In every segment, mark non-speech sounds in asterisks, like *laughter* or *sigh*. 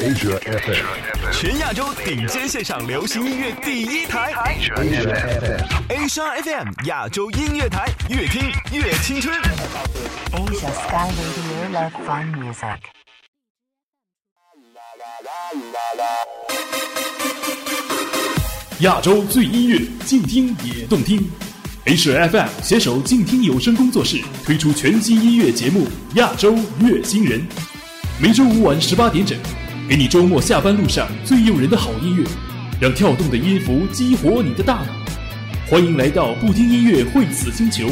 Asia FM，全亚洲顶尖线上流行音乐第一台，Asia FM，Asia FM 亚洲音乐台，越听越青春。Asia Sky Radio Love Fun Music。亚洲最音乐，静听也动听。Asia FM 携手静听有声工作室推出全新音乐节目《亚洲乐星人》，每周五晚十八点整。给你周末下班路上最诱人的好音乐，让跳动的音符激活你的大脑。欢迎来到不听音乐会死星球，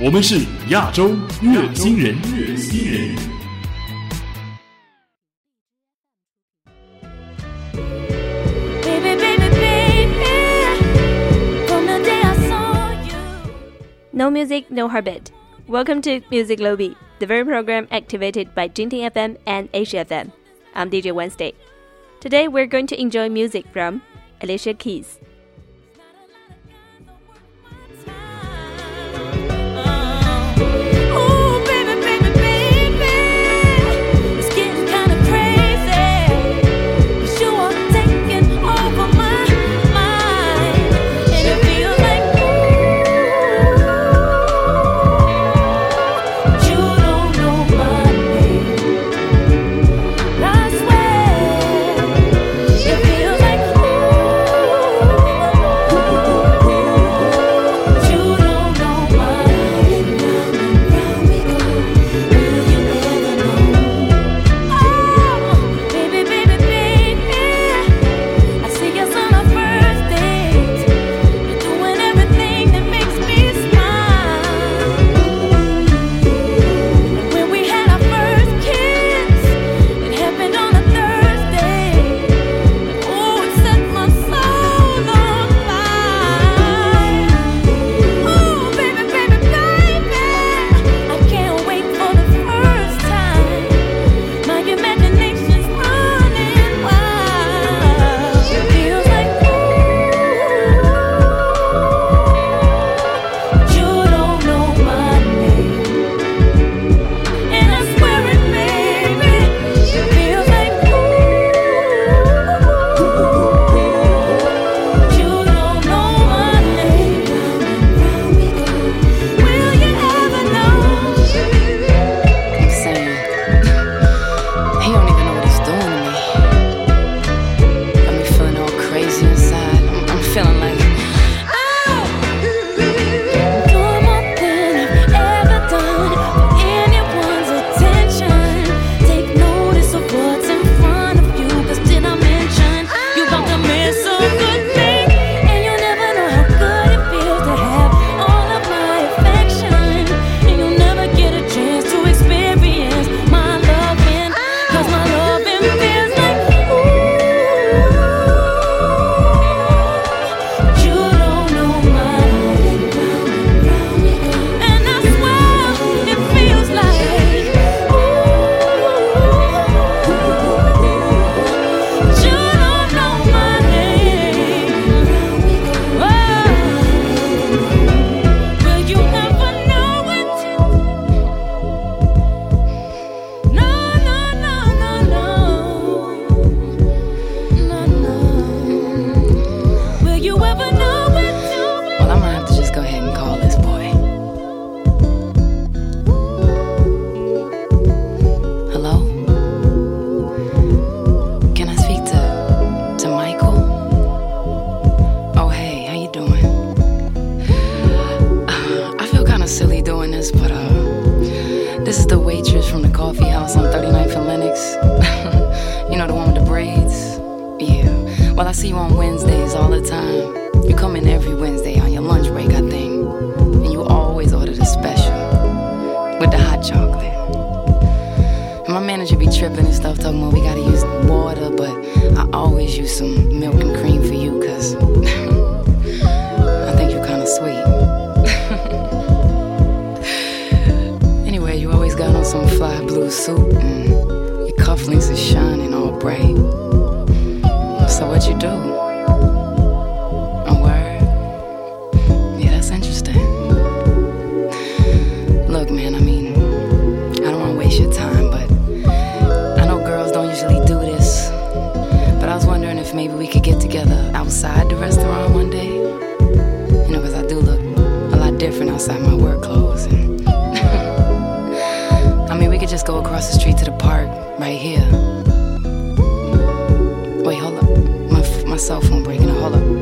我们是亚洲乐星人。乐星人。No music, no harbit Welcome to Music Lobby, the very program activated by Jinting FM and Asia FM. I'm DJ Wednesday. Today we're going to enjoy music from Alicia Keys. If maybe we could get together outside the restaurant one day. You know, because I do look a lot different outside my work clothes. And *laughs* I mean, we could just go across the street to the park right here. Wait, hold up. My, my cell phone breaking. Hold up.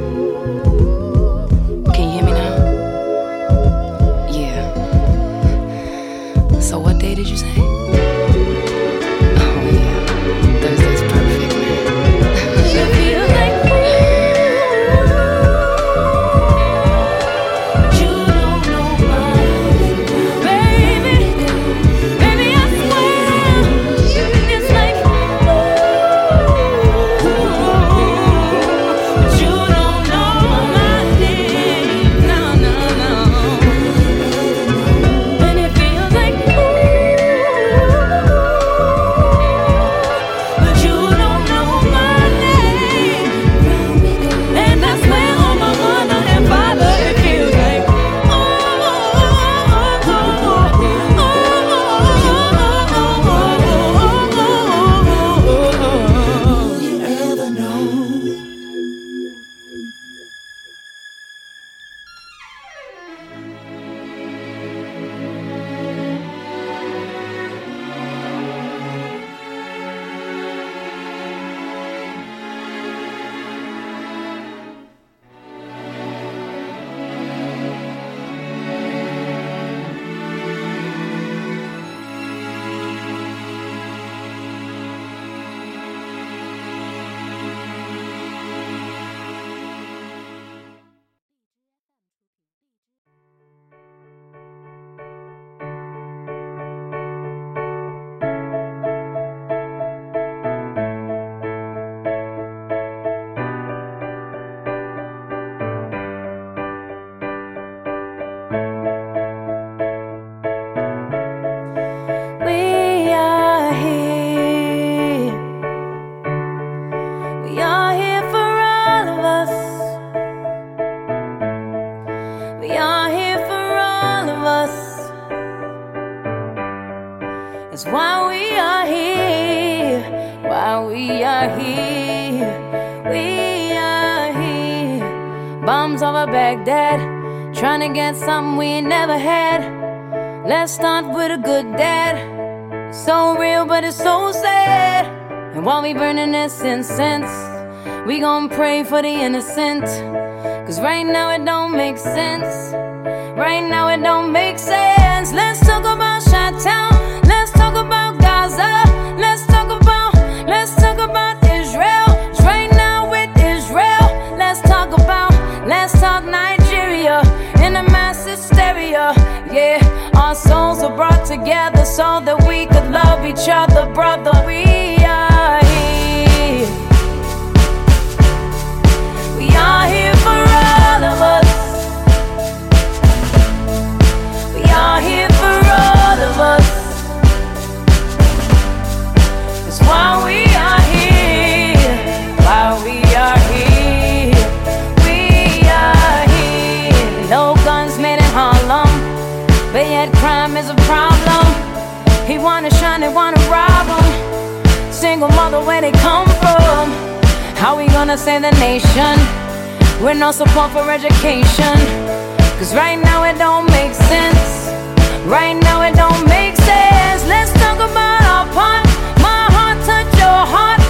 Gon' pray for the innocent. Cause right now it don't make sense. Right now it don't make sense. Let's talk about Shot Town. Let's talk about Gaza. Let's talk about, let's talk about Israel. right now with Israel, let's talk about, let's talk Nigeria in a mass hysteria. Yeah, our souls are brought together so that we could love each other, brother. We How we gonna save the nation? With no support for education. Cause right now it don't make sense. Right now it don't make sense. Let's talk about our part. My heart touch your heart.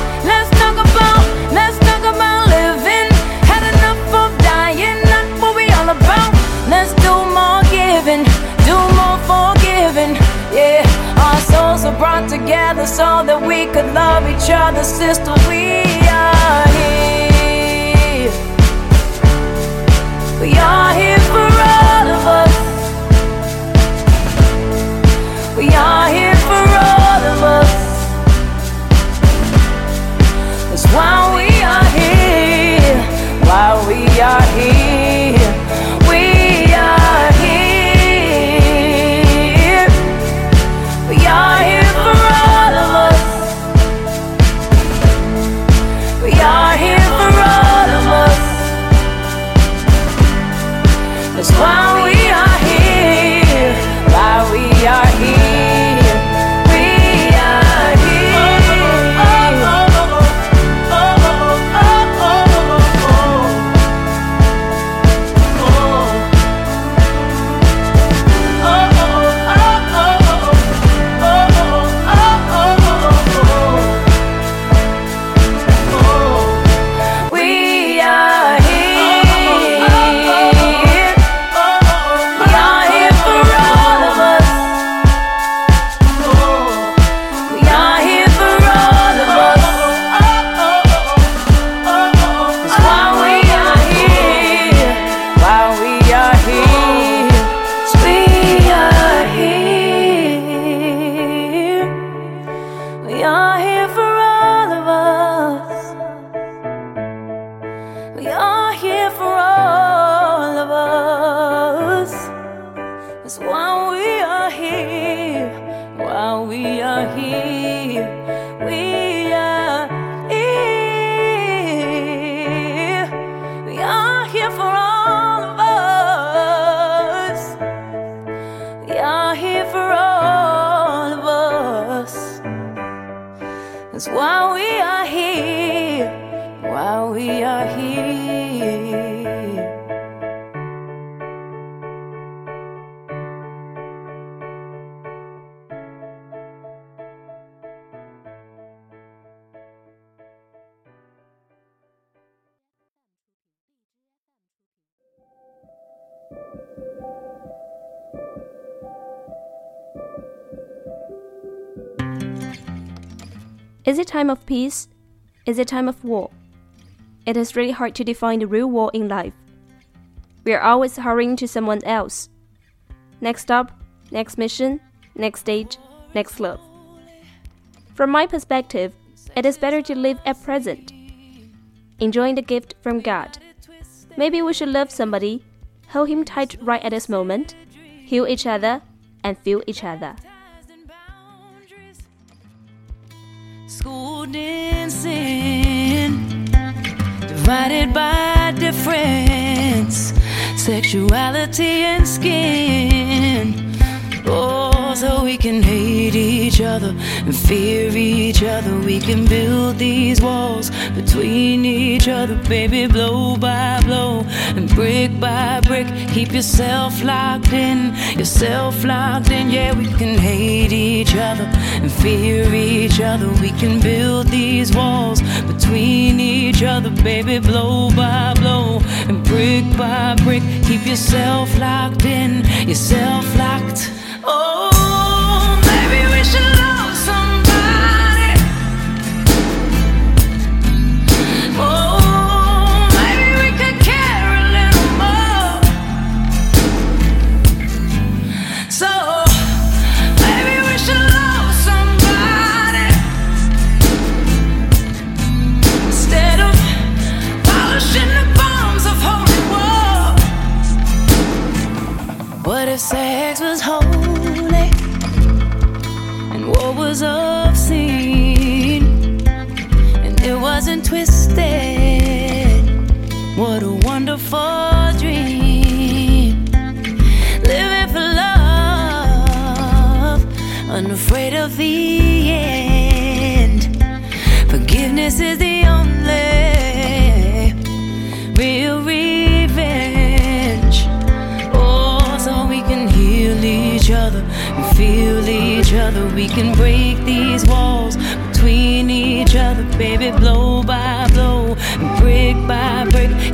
Is it time of peace? Is it time of war? It is really hard to define the real war in life. We are always hurrying to someone else. Next stop, next mission, next stage, next love. From my perspective, it is better to live at present, enjoying the gift from God. Maybe we should love somebody, hold him tight right at this moment, heal each other, and feel each other. Divided by difference, sexuality and skin. Oh, so we can hate each other and fear each other. We can build these walls between each other, baby, blow by blow and brick by brick. Keep yourself locked in, yourself locked in. Yeah, we can hate each other and fear each other. We can build these walls between each other, baby, blow by blow and brick by brick. Keep yourself locked in, yourself locked. Oh,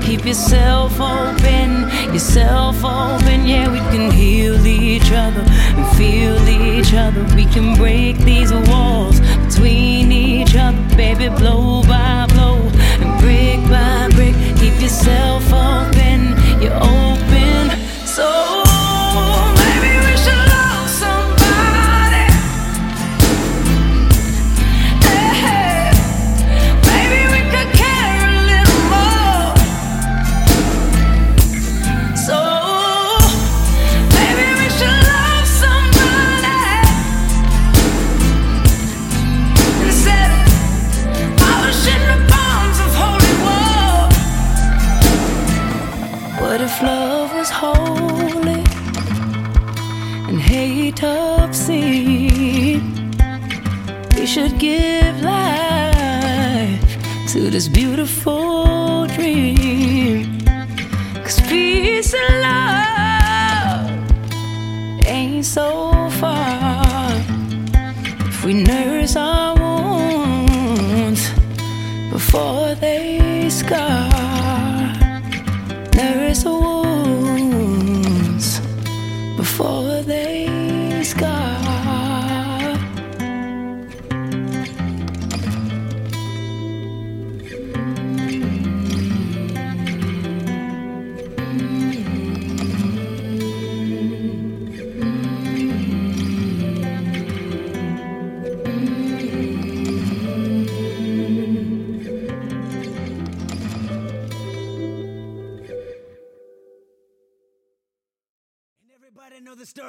Keep yourself open, yourself open. Yeah, we can heal each other and feel each other. We can break these walls between each other, baby, blow by blow, and brick by brick. Keep yourself open, beautiful dream. Cause peace and love ain't so far if we nurse our wounds before they scar. Nurse wounds before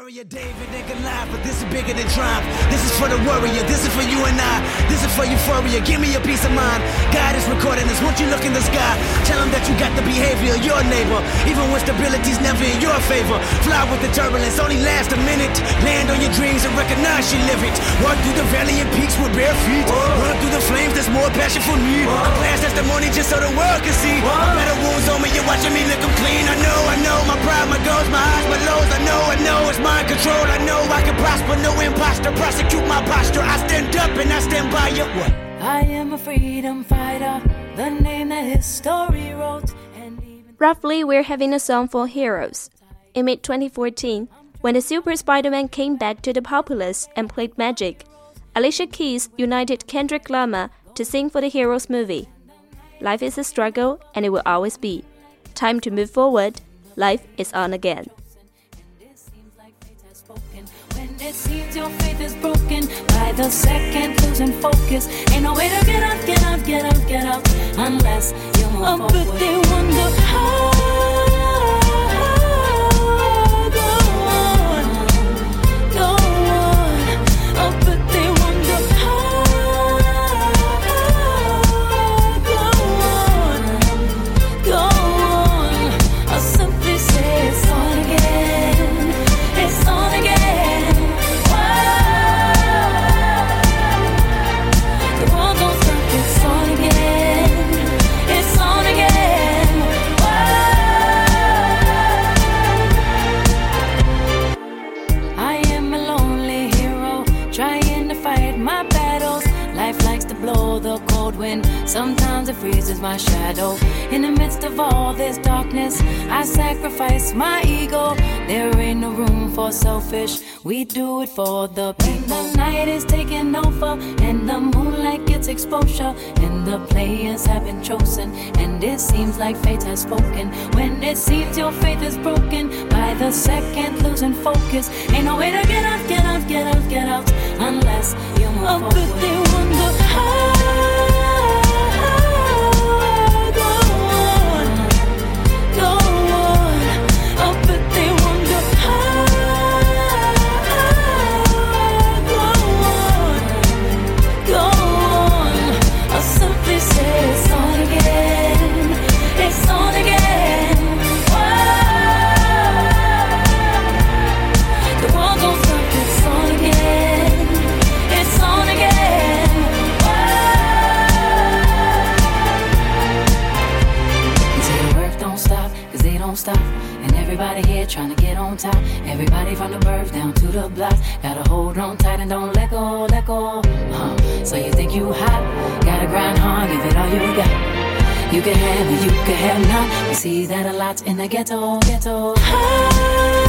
David and Goliath, but this is bigger than triumph. This is for the warrior. This is for you and I. This is for euphoria. Give me a peace of mind. God is recording this. Won't you look in the sky? Tell them that you got the behavior of your neighbor. Even when stability's never in your favor. Fly with the turbulence, only last a minute. Land on your dreams and recognize you live it. Walk through the valley and peaks with bare feet. Run through the flames, there's more passion for me. A glass testimony just so the world can see. A better wounds on me, you're watching me lick them clean. I know, I know, my pride, my goals, my highs, my lows. I know, I know, it's mind control. I know I can prosper, no imposter. Prosecute my posture. I stand up and I stand by you. What? I am a freedom fighter, the name that his story wrote. And even Roughly, we're having a song for heroes. In mid 2014, when the Super Spider Man came back to the populace and played Magic, Alicia Keys united Kendrick Lamar to sing for the Heroes movie. Life is a struggle, and it will always be. Time to move forward. Life is on again. It seems your faith is broken by the second losing focus. Ain't no way to get up, get up, get up, get up unless you move Oh, forward. but they wonder spoken. When it seems your faith is broken by the second losing focus. Ain't no way to get out, get out, get out, get out unless you move Oh, forward. they wonder how. On tight and don't let go, let go. Uh, so you think you hot? Gotta grind hard, give it all you got. You can have it, you can have none. We see that a lot in the ghetto, ghetto. Go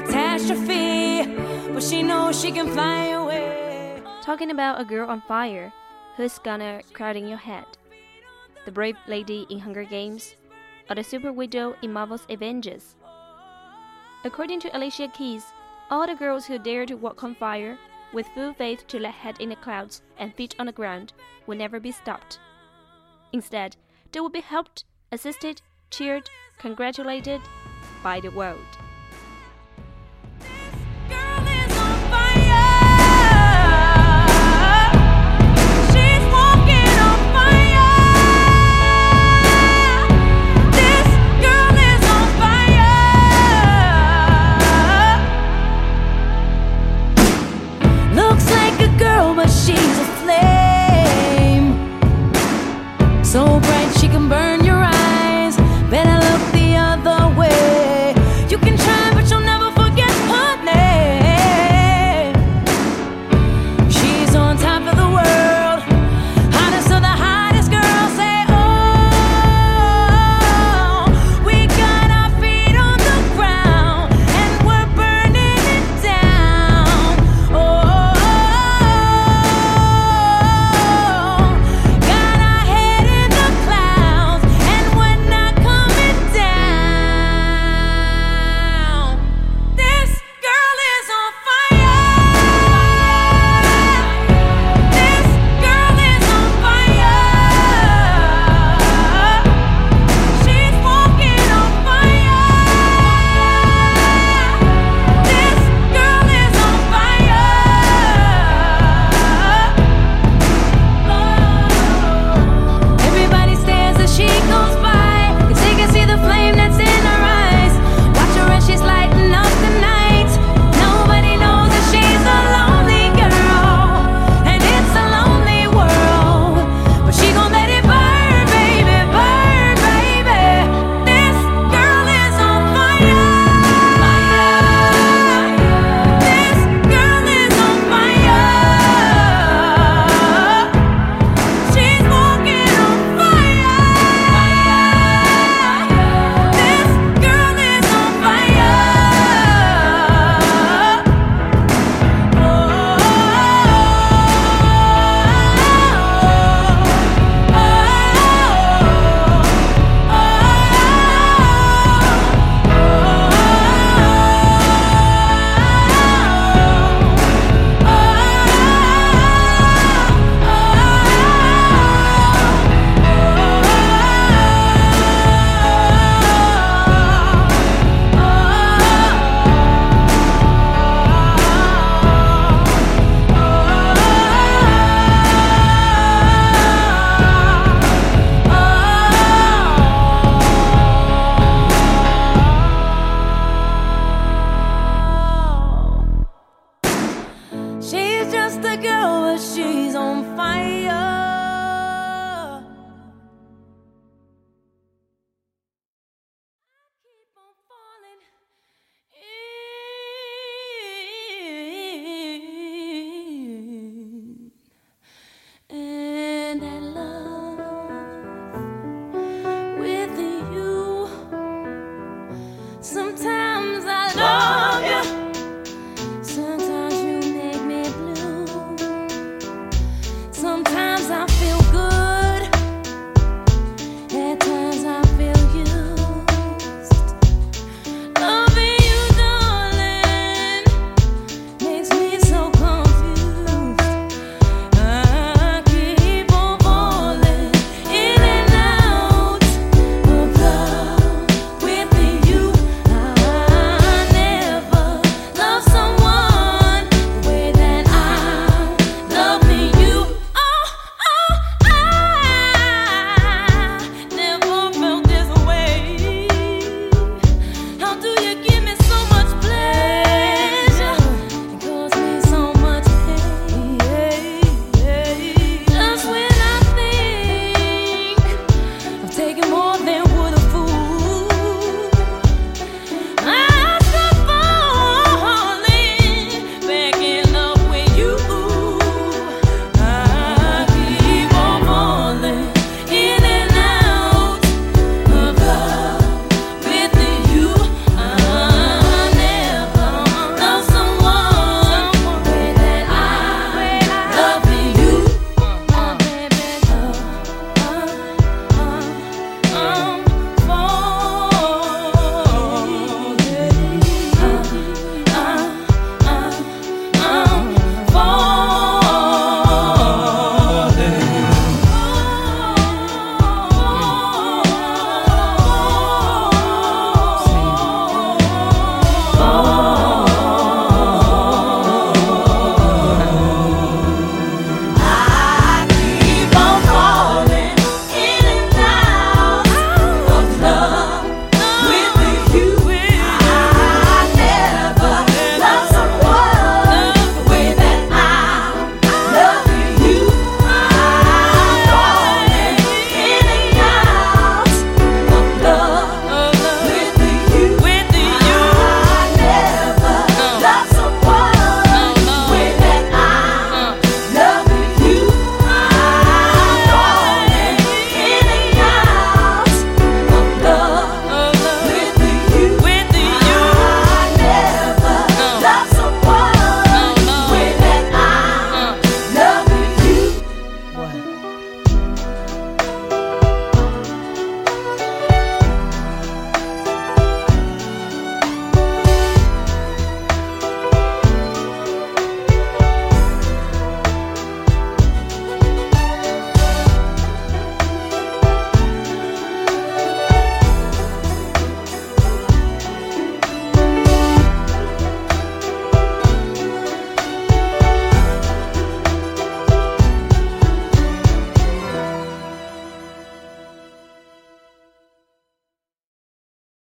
catastrophe, but she knows she can fly away. Talking about a girl on fire, who's gonna crowd in your head? The brave lady in Hunger Games, or the super widow in Marvel's Avengers? According to Alicia Keys, all the girls who dare to walk on fire, with full faith to let head in the clouds and feet on the ground, will never be stopped. Instead, they will be helped, assisted, cheered, congratulated by the world.